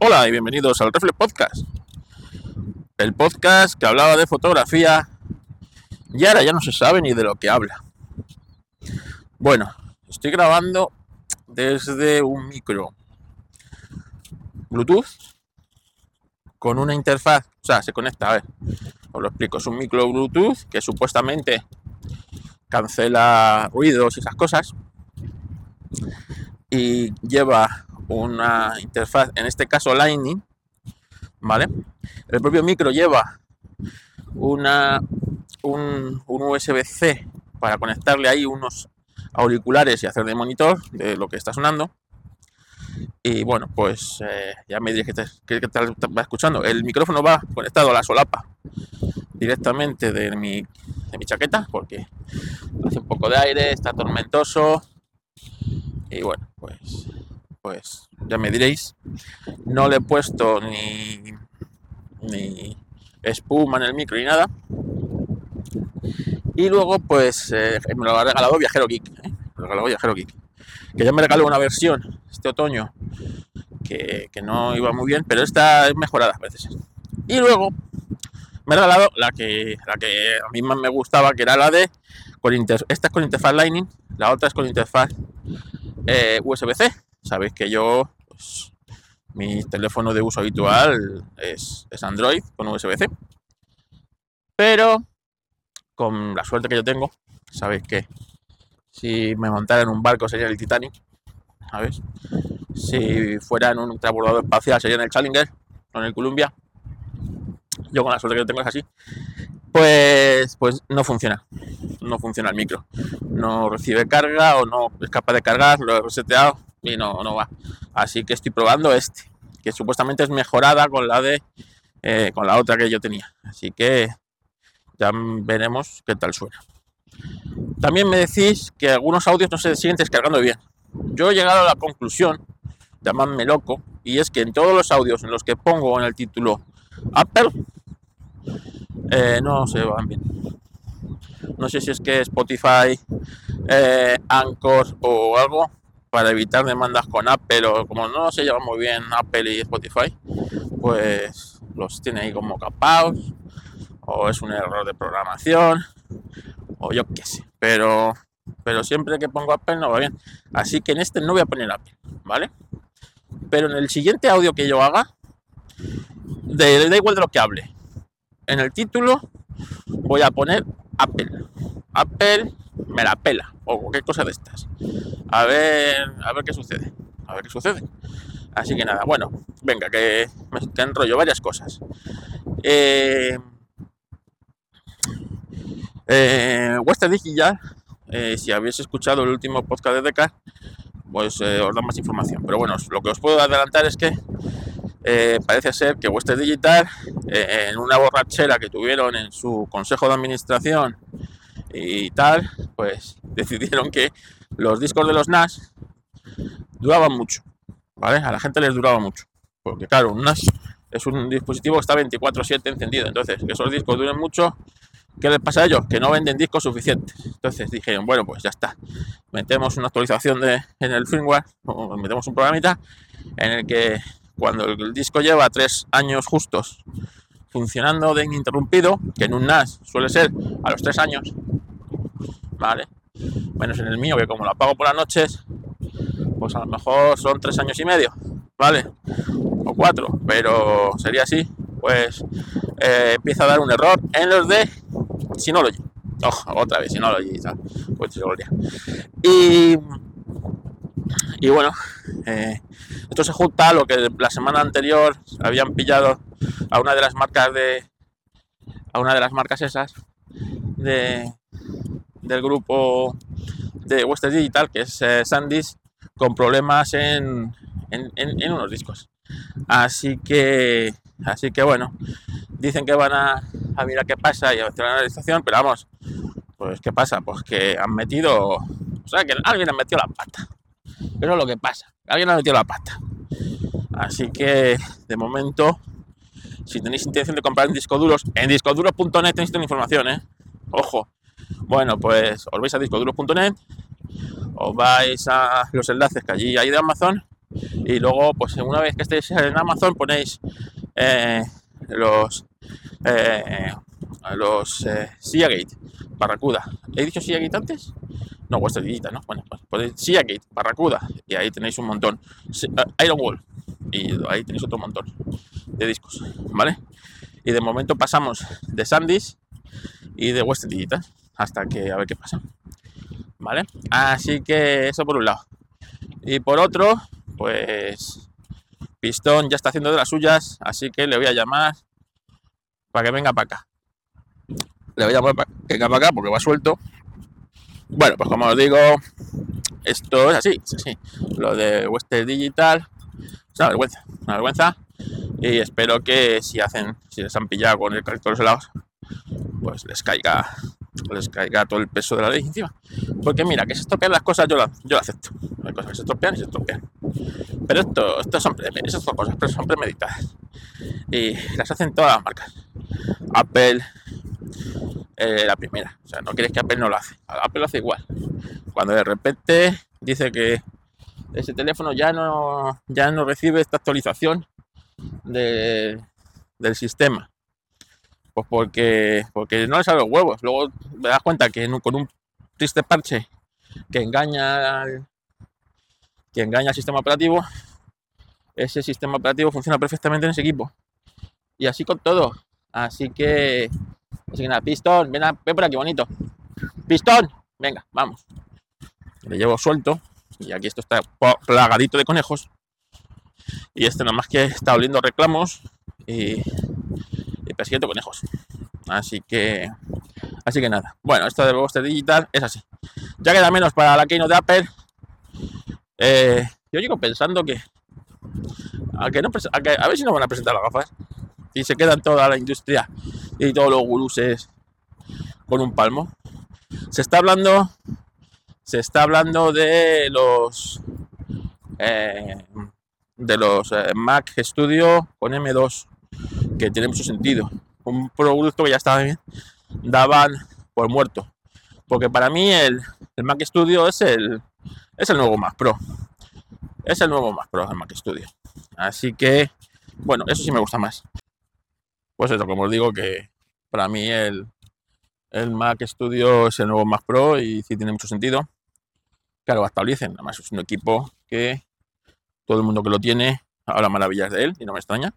Hola y bienvenidos al Reflex Podcast. El podcast que hablaba de fotografía y ahora ya no se sabe ni de lo que habla. Bueno, estoy grabando desde un micro Bluetooth con una interfaz, o sea, se conecta, a ver, os lo explico, es un micro Bluetooth que supuestamente cancela ruidos y esas cosas y lleva una interfaz, en este caso Lightning, ¿vale? El propio micro lleva una, un, USB-C para conectarle ahí unos auriculares y hacer de monitor de lo que está sonando. Y bueno, pues eh, ya me diré que, te, va escuchando. El micrófono va conectado a la solapa directamente de mi, de mi chaqueta porque hace un poco de aire, está tormentoso. Y bueno, pues pues ya me diréis. No le he puesto ni, ni espuma en el micro ni nada. Y luego, pues eh, me lo ha regalado Viajero Geek. ¿eh? Viajero Geek. Que ya me regaló una versión este otoño que, no iba muy bien, pero esta es mejorada, a veces. Y luego me ha regalado la que, la que a mí más me gustaba, que era la de con esta es con interfaz Lightning, la otra es con interfaz eh, USB-C Sabéis que yo, pues, mi teléfono de uso habitual es, Android con USB-C. Pero con la suerte que yo tengo, sabéis que si me montara en un barco sería el Titanic, ¿sabes? Si fuera en un transbordador espacial sería en el Challenger o en el Columbia. Yo con la suerte que yo tengo es así. Pues, pues no funciona. No funciona el micro. No recibe carga o no es capaz de cargar, lo he reseteado y no, no va. Así que estoy probando este, que supuestamente es mejorada con la de eh, con la otra que yo tenía. Así que ya veremos qué tal suena. También me decís que algunos audios no se siguen descargando bien. Yo he llegado a la conclusión, llamadme loco, y es que en todos los audios en los que pongo en el título Apple, eh, no se van bien. No sé si es que Spotify, eh, Anchor o algo, para evitar demandas con Apple o como no se lleva muy bien Apple y Spotify, pues los tiene ahí como capados o es un error de programación o yo qué sé, pero pero siempre que pongo Apple no va bien. Así que en este no voy a poner Apple, ¿vale? Pero en el siguiente audio que yo haga, de, da igual de lo que hable. En el título voy a poner Apple. Apple me la pela o cualquier cosa de estas. A ver, a ver qué sucede. A ver qué sucede. Así que nada, bueno, venga, que me enrollo varias cosas. Eh, eh, Western Digital, eh, si habéis escuchado el último podcast de Deca, pues eh, os da más información. Pero bueno, lo que os puedo adelantar es que eh, parece ser que Western Digital, en una borrachera que tuvieron en su consejo de administración y tal, pues decidieron que los discos de los NAS duraban mucho, ¿vale? A la gente les duraba mucho, porque claro, un NAS es un dispositivo que está 24/7 encendido, entonces que esos discos duren mucho, ¿qué les pasa a ellos? Que no venden discos suficientes. Entonces dijeron, bueno, pues ya está, metemos una actualización de, en el firmware, o metemos un programita en el que cuando el disco lleva tres años justos funcionando de ininterrumpido, que en un NAS suele ser a los tres años, ¿vale? Menos en el mío, que como lo apago por las noches, pues a lo mejor son tres años y medio, ¿vale? O cuatro, pero sería así, pues eh, empieza a dar un error en los de Synology. Ojo, otra vez Synology y tal, pues Y, y bueno, eh, esto se junta a lo que la semana anterior habían pillado a una de las marcas de a una de las marcas esas de, del grupo de Western Digital, que es eh, Sandys, con problemas en, en, unos discos. Así que, así que bueno, dicen que van a, a mirar qué pasa y a hacer la analización, pero vamos, pues qué pasa, pues que han metido, o sea, que alguien ha metido la pata. Eso es lo que pasa, alguien ha metido la pata. Así que, de momento, si tenéis intención de comprar discos duros, en discoduros.net tenéis toda la información, ¿eh? Ojo, bueno, pues os vais a discoduros.net, os vais a los enlaces que allí hay de Amazon Y luego, pues una vez que estéis en Amazon, ponéis eh, los eh, los eh, Seagate Barracuda. ¿He dicho Seagate antes? No, vuestra Digital, ¿no? Bueno, pues ponéis Seagate Barracuda y ahí tenéis un montón. Eh, Iron Wall y ahí tenéis otro montón de discos, ¿vale? Y de momento pasamos de Sandys y de Western Digital hasta que a ver qué pasa. ¿Vale? Así que eso por un lado. Y por otro, pues Pistón ya está haciendo de las suyas, así que le voy a llamar para que venga para acá. Le voy a llamar para que venga para acá porque va suelto. Bueno, pues como os digo, esto es así. Lo de Western Digital es una vergüenza, una vergüenza. Y espero que si hacen, si les han pillado con el carrito de los helados, pues les caiga les caiga todo el peso de la ley encima. Porque mira, que se estropean las cosas, yo yo acepto. Hay cosas se estropean y se estropean. Pero esto, esto son, esas son cosas, pero son premeditadas. Y las hacen todas las marcas. Apple, eh, la primera. O sea, no quieres que Apple no lo hace. Apple lo hace igual. Cuando de repente dice que ese teléfono ya no, ya no recibe esta actualización de, del sistema pues porque, porque no le salen los huevos. Luego me das cuenta que con un triste parche que engaña al, que engaña al sistema operativo, ese sistema operativo funciona perfectamente en ese equipo. Y así con todo. Así que, así que nada, pistón, ven, ven por aquí, bonito. Pistón, venga, vamos. Le llevo suelto y aquí esto está plagadito de conejos. Y este nada más que está oliendo reclamos y persiguiendo conejos. Así que, así que nada. Bueno, esto de Boster Digital es así. Ya queda menos para la Keynote de Apple. Eh, yo llego pensando que a, que no, a, ver si no van a presentar las gafas y se quedan toda la industria y todos los guruses con un palmo. Se está hablando, se está hablando de los eh, de los eh, Mac Studio con M2 que tiene mucho sentido. Un producto que ya estaba bien, daban por muerto. Porque para mí el, Mac Studio es el, es el nuevo Mac Pro. Es el nuevo Mac Pro, el Mac Studio. Así que, bueno, eso sí me gusta más. Pues eso, como os digo, que para mí el, el Mac Studio es el nuevo Mac Pro y sí tiene mucho sentido. Claro, actualicen. Además, es un equipo que todo el mundo que lo tiene habla maravillas de él y no me extraña.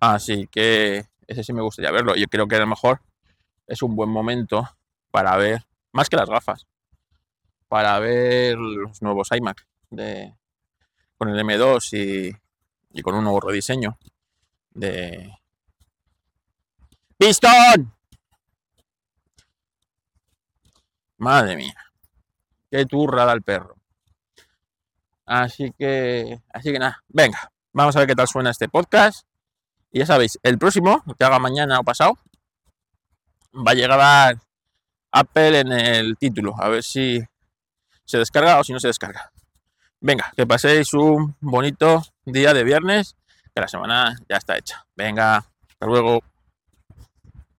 Así que ese sí me gustaría verlo. Yo creo que a lo mejor es un buen momento para ver, más que las gafas, para ver los nuevos iMac de, con el M2 y, con un nuevo rediseño de ¡Pistón! Madre mía, qué turra da el perro. Así que, así que nada, venga, vamos a ver qué tal suena este podcast. Y ya sabéis, el próximo, que haga mañana o pasado, va a llegar Apple en el título. A ver si se descarga o si no se descarga. Venga, que paséis un bonito día de viernes, que la semana ya está hecha. Venga, hasta luego.